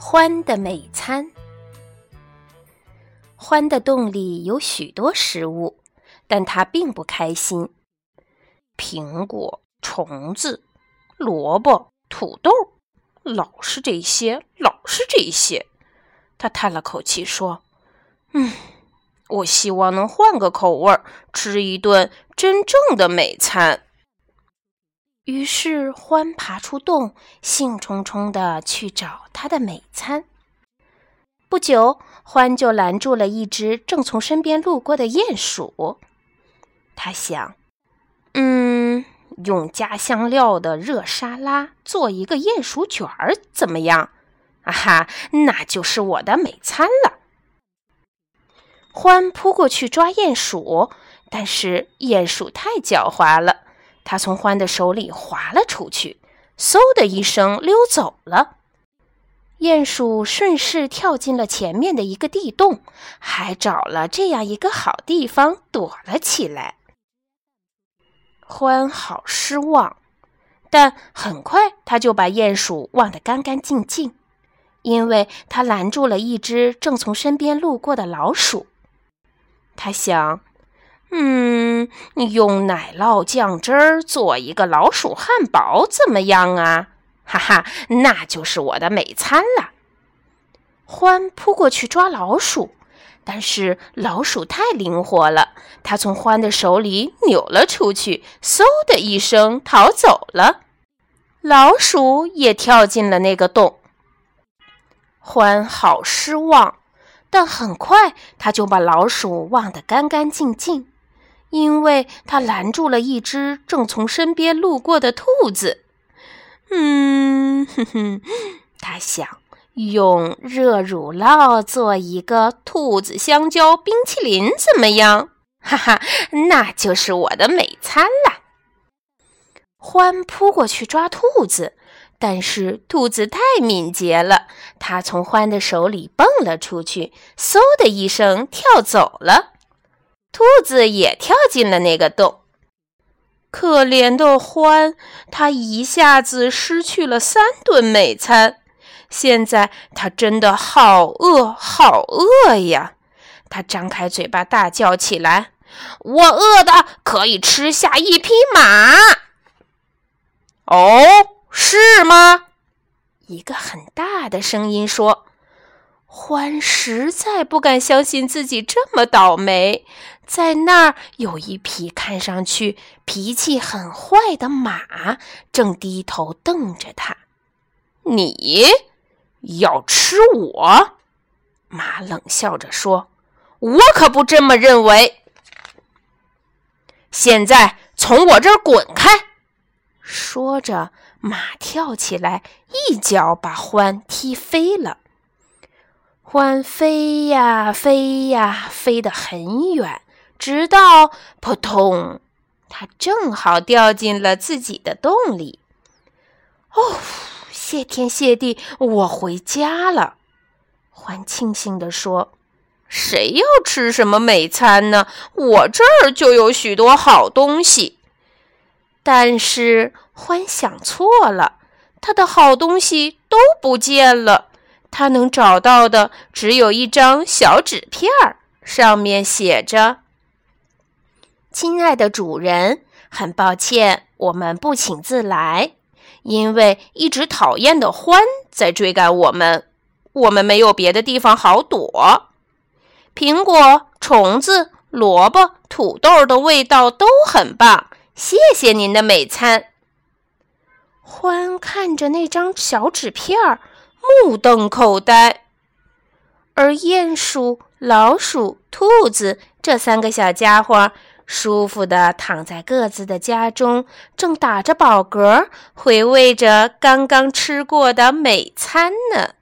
獾的美餐。獾的洞里有许多食物，但它并不开心。苹果、虫子、萝卜、土豆，老是这些，老是这些。他叹了口气说：“嗯，我希望能换个口味，吃一顿真正的美餐。”于是，獾爬出洞，兴冲冲地去找它的美餐。不久，獾就拦住了一只正从身边路过的鼹鼠。他想：“嗯，用加香料的热沙拉做一个鼹鼠卷儿怎么样？啊哈，那就是我的美餐了。”獾扑过去抓鼹鼠，但是鼹鼠太狡猾了。他从獾的手里滑了出去，嗖的一声溜走了。鼹鼠顺势跳进了前面的一个地洞，还找了这样一个好地方躲了起来。獾好失望，但很快他就把鼹鼠忘得干干净净，因为他拦住了一只正从身边路过的老鼠。他想。嗯，用奶酪酱汁儿做一个老鼠汉堡怎么样啊？哈哈，那就是我的美餐了。獾扑过去抓老鼠，但是老鼠太灵活了，它从獾的手里扭了出去，嗖的一声逃走了。老鼠也跳进了那个洞。獾好失望，但很快他就把老鼠忘得干干净净。因为他拦住了一只正从身边路过的兔子，嗯，哼哼，他想用热乳酪做一个兔子香蕉冰淇淋，怎么样？哈哈，那就是我的美餐了。獾扑过去抓兔子，但是兔子太敏捷了，它从獾的手里蹦了出去，嗖的一声跳走了。兔子也跳进了那个洞。可怜的獾，它一下子失去了三顿美餐。现在它真的好饿，好饿呀！它张开嘴巴大叫起来：“我饿的可以吃下一匹马！”哦，是吗？一个很大的声音说。獾实在不敢相信自己这么倒霉，在那儿有一匹看上去脾气很坏的马，正低头瞪着他。你要吃我？马冷笑着说：“我可不这么认为。现在从我这儿滚开！”说着，马跳起来，一脚把獾踢飞了。獾飞呀飞呀，飞得很远，直到扑通，它正好掉进了自己的洞里。哦，谢天谢地，我回家了！獾庆幸地说：“谁要吃什么美餐呢？我这儿就有许多好东西。”但是獾想错了，他的好东西都不见了。他能找到的只有一张小纸片儿，上面写着：“亲爱的主人，很抱歉，我们不请自来，因为一直讨厌的獾在追赶我们，我们没有别的地方好躲。苹果、虫子、萝卜、土豆的味道都很棒，谢谢您的美餐。”獾看着那张小纸片儿。目瞪口呆，而鼹鼠、老鼠、兔子这三个小家伙舒服地躺在各自的家中，正打着饱嗝，回味着刚刚吃过的美餐呢。